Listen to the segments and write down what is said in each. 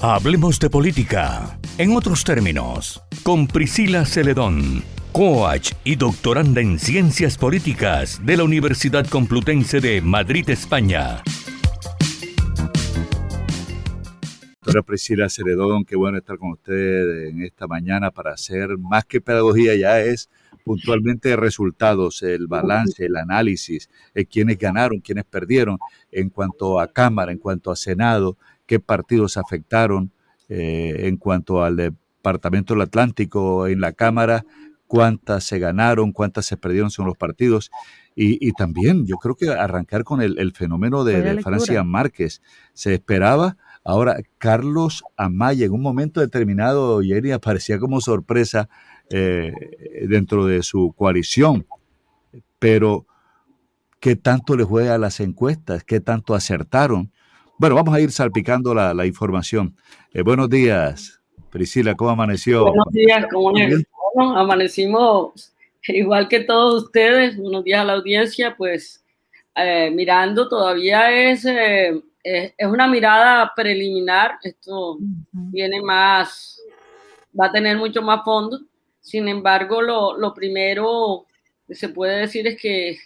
Hablemos de política. En otros términos, con Priscila Celedón, coach y doctoranda en ciencias políticas de la Universidad Complutense de Madrid, España. Doctora Priscila Celedón, qué bueno estar con usted en esta mañana para hacer más que pedagogía, ya es puntualmente resultados, el balance, el análisis, de quiénes ganaron, quiénes perdieron en cuanto a Cámara, en cuanto a Senado, qué partidos afectaron eh, en cuanto al Departamento del Atlántico en la Cámara, cuántas se ganaron, cuántas se perdieron son los partidos. Y, también yo creo que arrancar con el, fenómeno de, Francia Márquez. Se esperaba, ahora Carlos Amaya en un momento determinado, Jenny, aparecía como sorpresa eh, dentro de su coalición, pero ¿qué tanto le juega a las encuestas? ¿Qué tanto acertaron? Bueno, vamos a ir salpicando la, información. Eh, buenos días, Priscila, ¿cómo amaneció? Buenos días, ¿cómo bueno, amanecimos igual que todos ustedes. Buenos días a la audiencia, pues eh, mirando todavía es, es, una mirada preliminar. Esto viene más, va a tener mucho más fondo. Sin embargo, lo, lo primero que se puede decir es que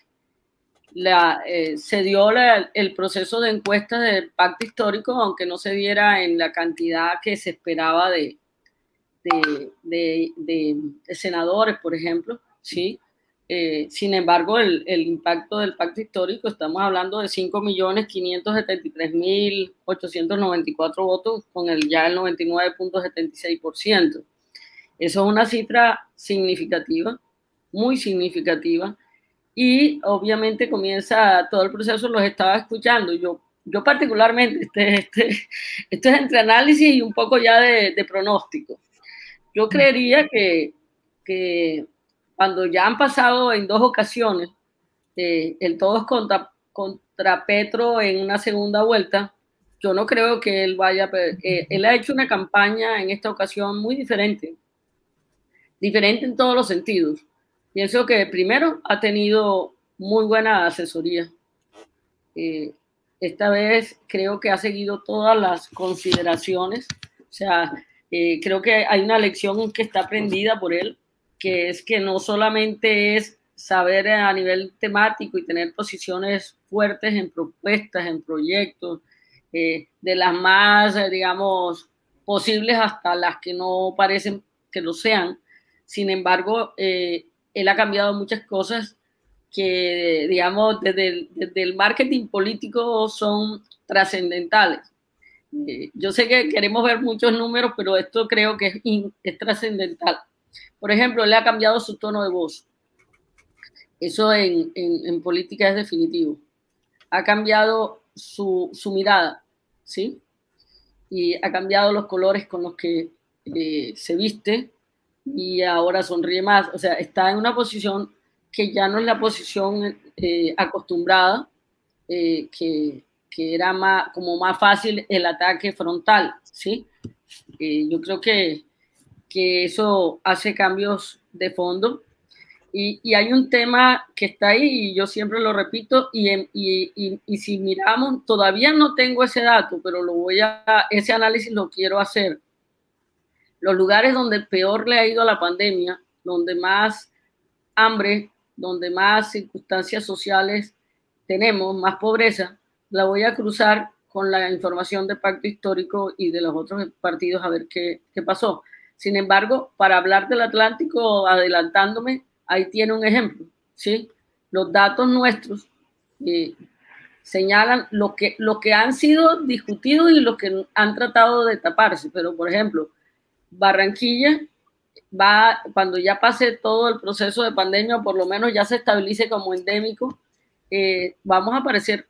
la, eh, se dio el proceso de encuesta del pacto histórico, aunque no se diera en la cantidad que se esperaba de, de, senadores, por ejemplo, ¿sí? Eh, sin embargo, el, el, impacto del pacto histórico, estamos hablando de 5.573.894 votos con el ya el 99.76%. Eso es una cifra significativa, muy significativa, y obviamente comienza todo el proceso, los estaba escuchando. Yo, yo particularmente, este, este, esto es entre análisis y un poco ya de, pronóstico. Yo creería que, que, cuando ya han pasado en dos ocasiones eh, el todos contra, contra Petro en una segunda vuelta, yo no creo que él vaya, eh, él ha hecho una campaña en esta ocasión muy diferente, diferente en todos los sentidos. Pienso que primero ha tenido muy buena asesoría. Eh, esta vez creo que ha seguido todas las consideraciones. O sea, eh, creo que hay una lección que está aprendida por él, que es que no solamente es saber a nivel temático y tener posiciones fuertes en propuestas, en proyectos, eh, de las más, digamos, posibles hasta las que no parecen que lo sean. Sin embargo, él ha cambiado muchas cosas que, digamos, desde el, marketing político son trascendentales. Eh, yo sé que queremos ver muchos números, pero esto creo que es, trascendental. Por ejemplo, él ha cambiado su tono de voz. Eso en, política es definitivo. Ha cambiado su, mirada, ¿sí? Y ha cambiado los colores con los que eh, se viste, y ahora sonríe más. O sea, está en una posición que ya no es la posición eh, acostumbrada, eh, que, que, era más, como más fácil el ataque frontal, ¿sí? Eh, yo creo que, que, eso hace cambios de fondo. Y, y, hay un tema que está ahí, y yo siempre lo repito, y, y, y, si miramos, todavía no tengo ese dato, pero lo voy a, ese análisis lo quiero hacer los lugares donde peor le ha ido a la pandemia, donde más hambre, donde más circunstancias sociales tenemos, más pobreza, la voy a cruzar con la información del pacto histórico y de los otros partidos a ver qué, pasó. Sin embargo, para hablar del Atlántico, adelantándome, ahí tiene un ejemplo, ¿sí? Los datos nuestros eh, señalan lo que, lo que han sido discutidos y lo que han tratado de taparse, pero por ejemplo, Barranquilla va, cuando ya pase todo el proceso de pandemia, por lo menos ya se estabilice como endémico, eh, vamos a aparecer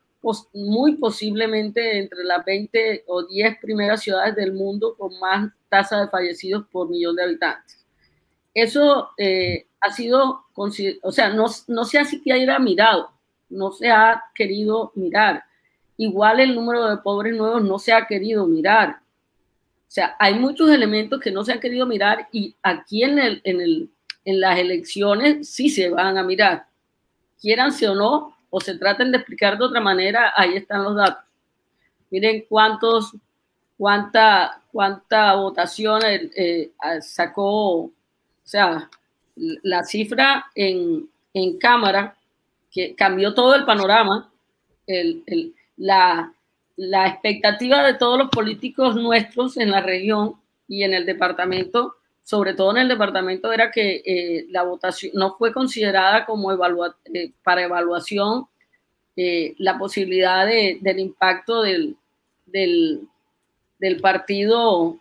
muy posiblemente entre las 20 o 10 primeras ciudades del mundo con más tasa de fallecidos por millón de habitantes. Eso eh, ha sido, o sea, no, no se ha siquiera mirado, no se ha querido mirar. Igual el número de pobres nuevos no se ha querido mirar. O sea, hay muchos elementos que no se han querido mirar y aquí en, el, en, el, en las elecciones sí se van a mirar. Quieranse o no, o se traten de explicar de otra manera, ahí están los datos. Miren cuántos cuánta, cuánta votación eh, sacó, o sea, la cifra en, en Cámara, que cambió todo el panorama, el, el, la, la expectativa de todos los políticos nuestros en la región y en el departamento, sobre todo en el departamento, era que eh, la votación no fue considerada como eh, para evaluación eh, la posibilidad de, del impacto del, del, partido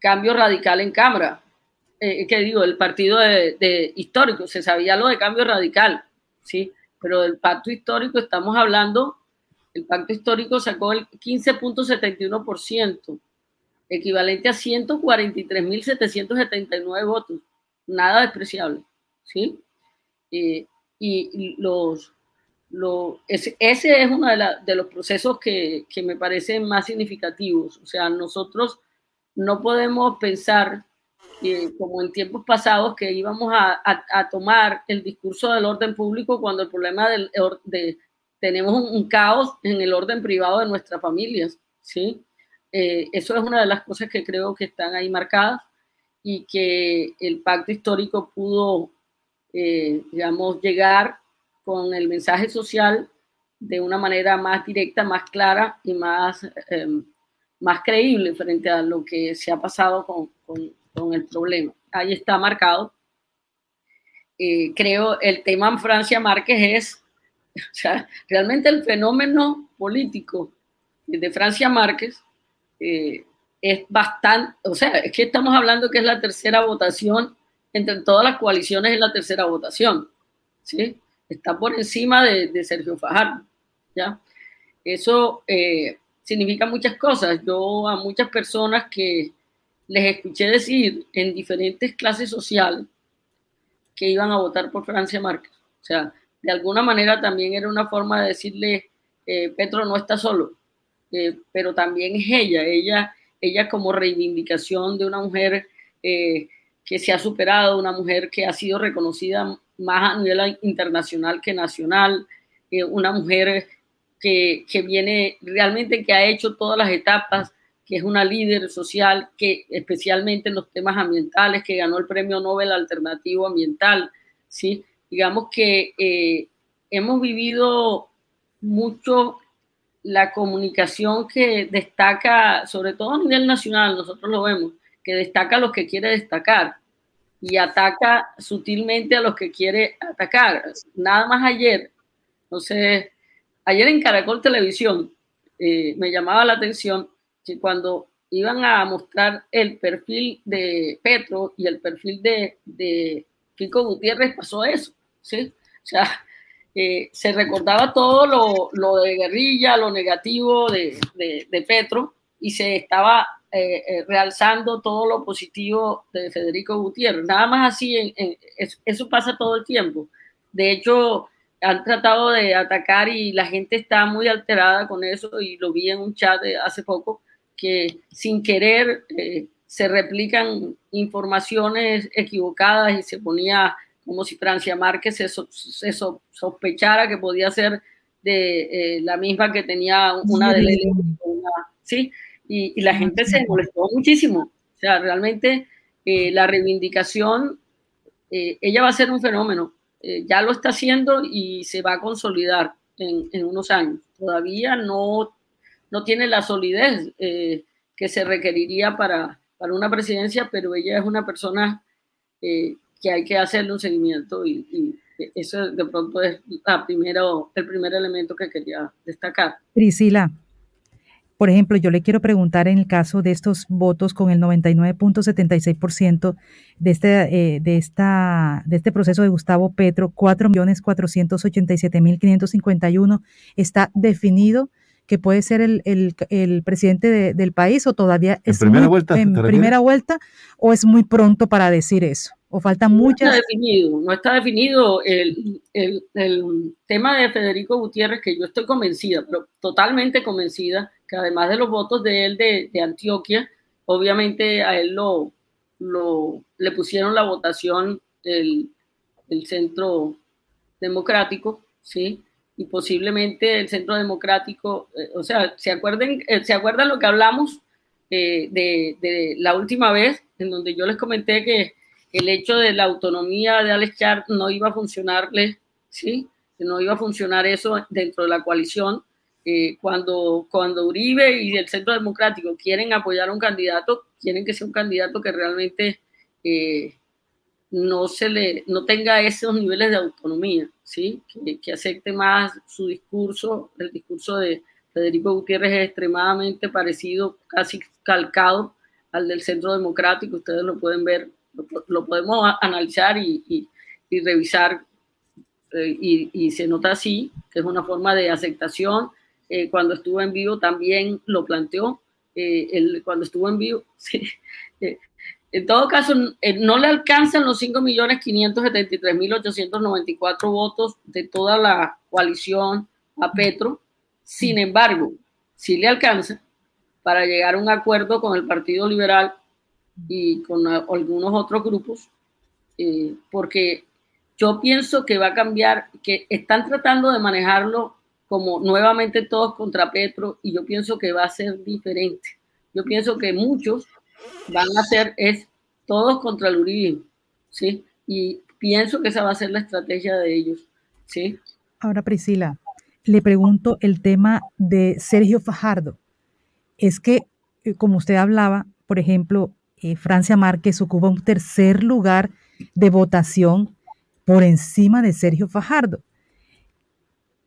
Cambio Radical en Cámara. que digo, el partido de, de, histórico, se sabía lo de Cambio Radical, ¿sí? Pero del pacto histórico estamos hablando el pacto histórico sacó el 15.71%, equivalente a 143.779 votos, nada despreciable, ¿sí? Eh, y los, ese, es uno de, los procesos que, me parecen más significativos. O sea, nosotros no podemos pensar como en tiempos pasados que íbamos a, tomar el discurso del orden público cuando el problema del, de, tenemos un, caos en el orden privado de nuestras familias, ¿sí? Eh, eso es una de las cosas que creo que están ahí marcadas y que el pacto histórico pudo, eh, digamos, llegar con el mensaje social de una manera más directa, más clara y más, em, más creíble frente a lo que se ha pasado con, con, con el problema. Ahí está marcado. Eh, creo el tema en Francia Márquez es O sea, realmente el fenómeno político de Francia Márquez eh, es bastante, o sea, es que estamos hablando que es la tercera votación, entre todas las coaliciones es la tercera votación, ¿sí? Está por encima de, Sergio Fajardo, ¿ya? Eso eh, significa muchas cosas. Yo a muchas personas que les escuché decir en diferentes clases sociales que iban a votar por Francia Márquez. O sea, de alguna manera también era una forma de decirle, eh, Petro no está solo, eh, pero también es ella, ella, ella como reivindicación de una mujer eh, que se ha superado, una mujer que ha sido reconocida más a nivel internacional que nacional, una mujer que, que, viene realmente, que ha hecho todas las etapas, que es una líder social, que especialmente en los temas ambientales, que ganó el Premio Nobel Alternativo Ambiental, ¿sí? Digamos que eh, hemos vivido mucho la comunicación que destaca, sobre todo a nivel nacional, nosotros lo vemos, que destaca a los que quiere destacar y ataca sutilmente a los que quiere atacar. Nada más ayer, sé, ayer en Caracol Televisión eh, me llamaba la atención que cuando iban a mostrar el perfil de Petro y el perfil de Fico Gutiérrez pasó eso. ¿sí? O sea, eh, se recordaba todo lo, lo, de guerrilla, lo negativo de, de, Petro y se estaba eh, eh, realzando todo lo positivo de Federico Gutiérrez. Nada más así, eso pasa todo el tiempo. De hecho, han tratado de atacar y la gente está muy alterada con eso y lo vi en un chat hace poco que sin querer se replican informaciones equivocadas y se ponía como si Francia Márquez se, sospechara que podía ser de eh, la misma que tenía una de una, ¿sí? Y, la gente se molestó muchísimo. O sea, realmente eh, la reivindicación, eh, ella va a ser un fenómeno. ya lo está haciendo y se va a consolidar en, en unos años. Todavía no, no tiene la solidez que se requeriría para, para una presidencia, pero ella es una persona que hay que hacerle un seguimiento y, eso de pronto es la primero, el primer elemento que quería destacar. Priscila, por ejemplo, yo le quiero preguntar en el caso de estos votos con el 99.76% de este, eh, de, esta, de este proceso de Gustavo Petro, 4.487.551, ¿está definido que puede ser el, el, el presidente del país o todavía es ¿En primera vuelta, en primera vuelta o es muy pronto para decir eso? ¿O muchas? No está definido, no está definido el, el, el, tema de Federico Gutiérrez, que yo estoy convencida, pero totalmente convencida, que además de los votos de él de, de Antioquia, obviamente a él lo, lo, le pusieron la votación del, del centro democrático, ¿sí? Y posiblemente el centro democrático, eh, o sea, ¿se, acuerden, eh, ¿se acuerdan lo que hablamos eh, de, de, la última vez, en donde yo les comenté que el hecho de la autonomía de Alex Char no iba a funcionarle, ¿sí? No iba a funcionar eso dentro de la coalición. Eh, cuando, cuando Uribe y el Centro Democrático quieren apoyar a un candidato, quieren que sea un candidato que realmente no, se le, no tenga esos niveles de autonomía, ¿sí? Que, acepte más su discurso. El discurso de Federico Gutiérrez es extremadamente parecido, casi calcado al del Centro Democrático. Ustedes lo pueden ver lo, podemos analizar y, revisar eh, y, se nota así, que es una forma de aceptación. Eh, cuando estuvo en vivo también lo planteó, eh, cuando estuvo en vivo, en todo caso, no le alcanzan los 5.573.894 votos de toda la coalición a Petro, sin embargo, sí le alcanza para llegar a un acuerdo con el Partido Liberal y con algunos otros grupos, eh, porque yo pienso que va a cambiar, que están tratando de manejarlo como nuevamente todos contra Petro y yo pienso que va a ser diferente. Yo pienso que muchos van a ser es todos contra el uribismo, ¿sí? Y pienso que esa va a ser la estrategia de ellos, ¿sí? Ahora, Priscila, le pregunto el tema de Sergio Fajardo. Es que, eh, como usted hablaba, por ejemplo, eh, Francia Márquez ocupa un tercer lugar de votación por encima de Sergio Fajardo.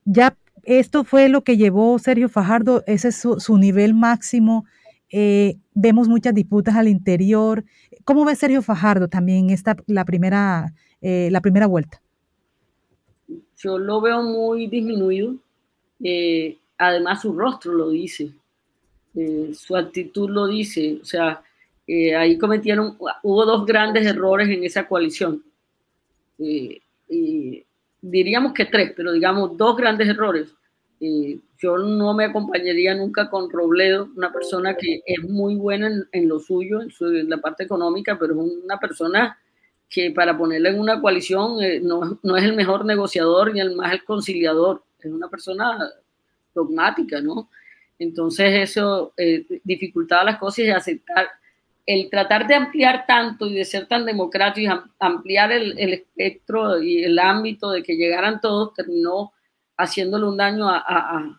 Ya esto fue lo que llevó Sergio Fajardo, ese es su, nivel máximo. Eh, vemos muchas disputas al interior. ¿Cómo ve Sergio Fajardo también esta la primera, eh, la primera vuelta? Yo lo veo muy disminuido. además, su rostro lo dice, su actitud lo dice. O sea, eh, ahí cometieron, hubo dos grandes errores en esa coalición. Eh, diríamos que tres, pero digamos dos grandes errores. Eh, yo no me acompañaría nunca con Robledo, una persona que es muy buena en, lo suyo, en, la parte económica, pero es una persona que para ponerla en una coalición no, no, es el mejor negociador ni el más el conciliador, es una persona dogmática, ¿no? Entonces eso dificultaba las cosas y aceptar el tratar de ampliar tanto y de ser tan democrático y ampliar el, espectro y el ámbito de que llegaran todos terminó haciéndole un daño a,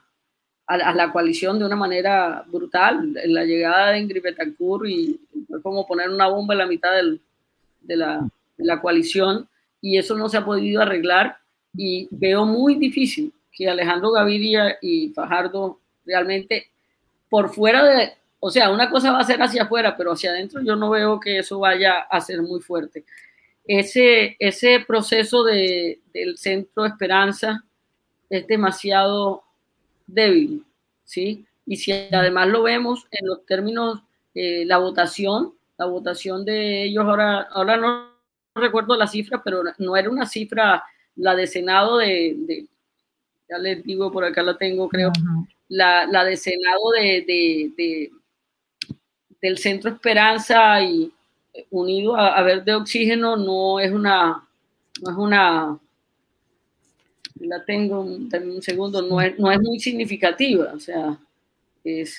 la coalición de una manera brutal. La llegada de Ingrid Betancourt y fue como poner una bomba en la mitad de, la, de la coalición y eso no se ha podido arreglar y veo muy difícil que Alejandro Gaviria y Fajardo realmente por fuera de, o sea, una cosa va a ser hacia afuera, pero hacia adentro yo no veo que eso vaya a ser muy fuerte. Ese, ese proceso de, del Centro Esperanza es demasiado débil, ¿sí? Y si además lo vemos en los términos, eh, la votación, la votación de ellos, ahora, ahora no recuerdo la cifra, pero no era una cifra, la de Senado de, ya les digo, por acá la tengo, creo, la, la de Senado de, del Centro Esperanza y unido a, Verde Oxígeno no es una, no es una, la tengo un, un segundo, no es, no es muy significativa, o sea, es,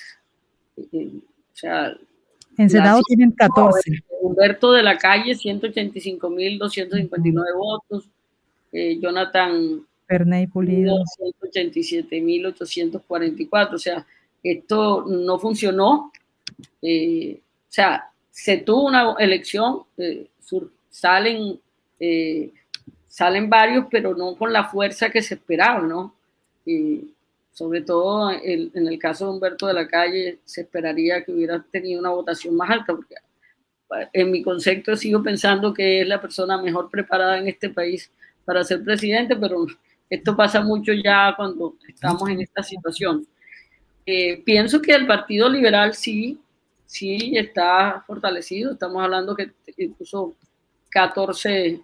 eh, o sea, en Senado tienen 14. Humberto de la Calle, 185.259 votos. Eh, Jonathan Perney Pulido, 187.844. O sea, esto no funcionó. Eh, o sea, se tuvo una elección, eh, salen, eh, salen varios, pero no con la fuerza que se esperaba, ¿no? sobre todo en el caso de Humberto de la Calle, se esperaría que hubiera tenido una votación más alta, porque en mi concepto sigo pensando que es la persona mejor preparada en este país para ser presidente, pero esto pasa mucho ya cuando estamos en esta situación. pienso que el Partido Liberal sí sí está fortalecido. Estamos hablando que incluso 14,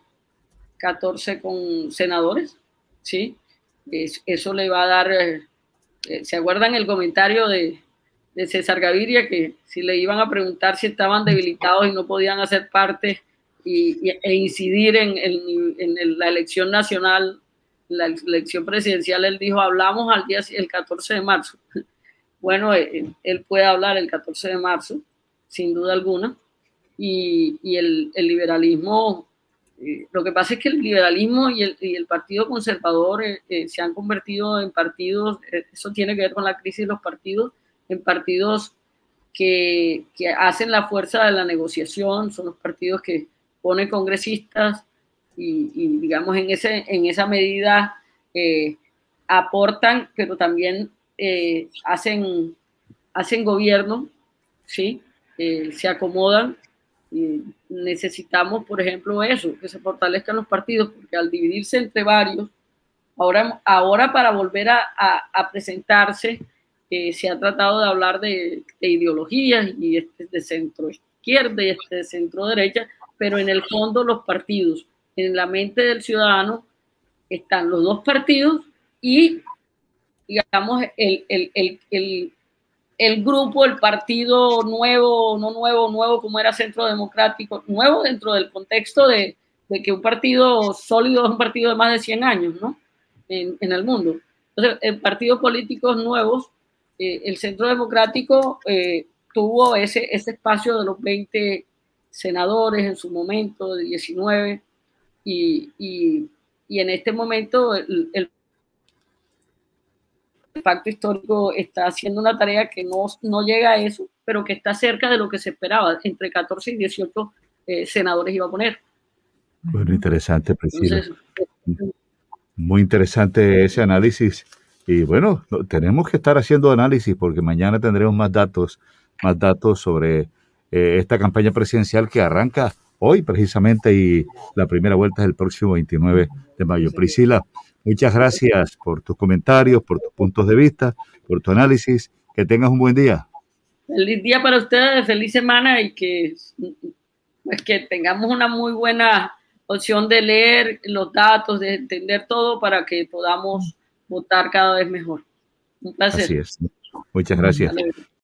14 con senadores, ¿sí? eso le va a dar, eh, eh, ¿se acuerdan el comentario de, César Gaviria que si le iban a preguntar si estaban debilitados y no podían hacer parte y, e incidir en, la elección nacional, la elección presidencial, él dijo, hablamos al día el 14 de marzo. Bueno, eh, él, puede hablar el 14 de marzo, sin duda alguna. Y, el, liberalismo, eh, lo que pasa es que el liberalismo y el, y el Partido Conservador eh, eh, se han convertido en partidos, eso tiene que ver con la crisis de los partidos, en partidos que, que hacen la fuerza de la negociación, son los partidos que ponen congresistas y, y digamos en, ese, en esa medida aportan, pero también hacen, hacen gobierno, ¿sí? se acomodan necesitamos, por ejemplo, eso, que se fortalezcan los partidos, porque al dividirse entre varios, ahora, ahora para volver a, a, presentarse, eh, se ha tratado de hablar de, de, ideologías y este de centro izquierda y este de centro derecha, pero en el fondo los partidos, en la mente del ciudadano, están los dos partidos y, digamos, el, el, el, el grupo, el partido nuevo, no nuevo, nuevo como era Centro Democrático, nuevo dentro del contexto de, que un partido sólido es un partido de más de 100 años, ¿no? En, el mundo. Entonces, en partidos políticos nuevos, eh, el Centro Democrático eh, tuvo ese, ese espacio de los 20 senadores en su momento, de 19, y, y, en este momento el pacto histórico está haciendo una tarea que no, no llega a eso, pero que está cerca de lo que se esperaba. Entre 14 y 18 eh, senadores iba a poner. Bueno, interesante, Priscila. Muy interesante ese análisis. Y bueno, tenemos que estar haciendo análisis porque mañana tendremos más datos, más datos sobre eh, esta campaña presidencial que arranca hoy precisamente y la primera vuelta es el próximo 29 de mayo. Priscila, Muchas gracias por tus comentarios, por tus puntos de vista, por tu análisis. Que tengas un buen día. Feliz día para ustedes, feliz semana y que, pues que tengamos una muy buena opción de leer los datos, de entender todo para que podamos votar cada vez mejor. Un placer. Así es. Muchas gracias.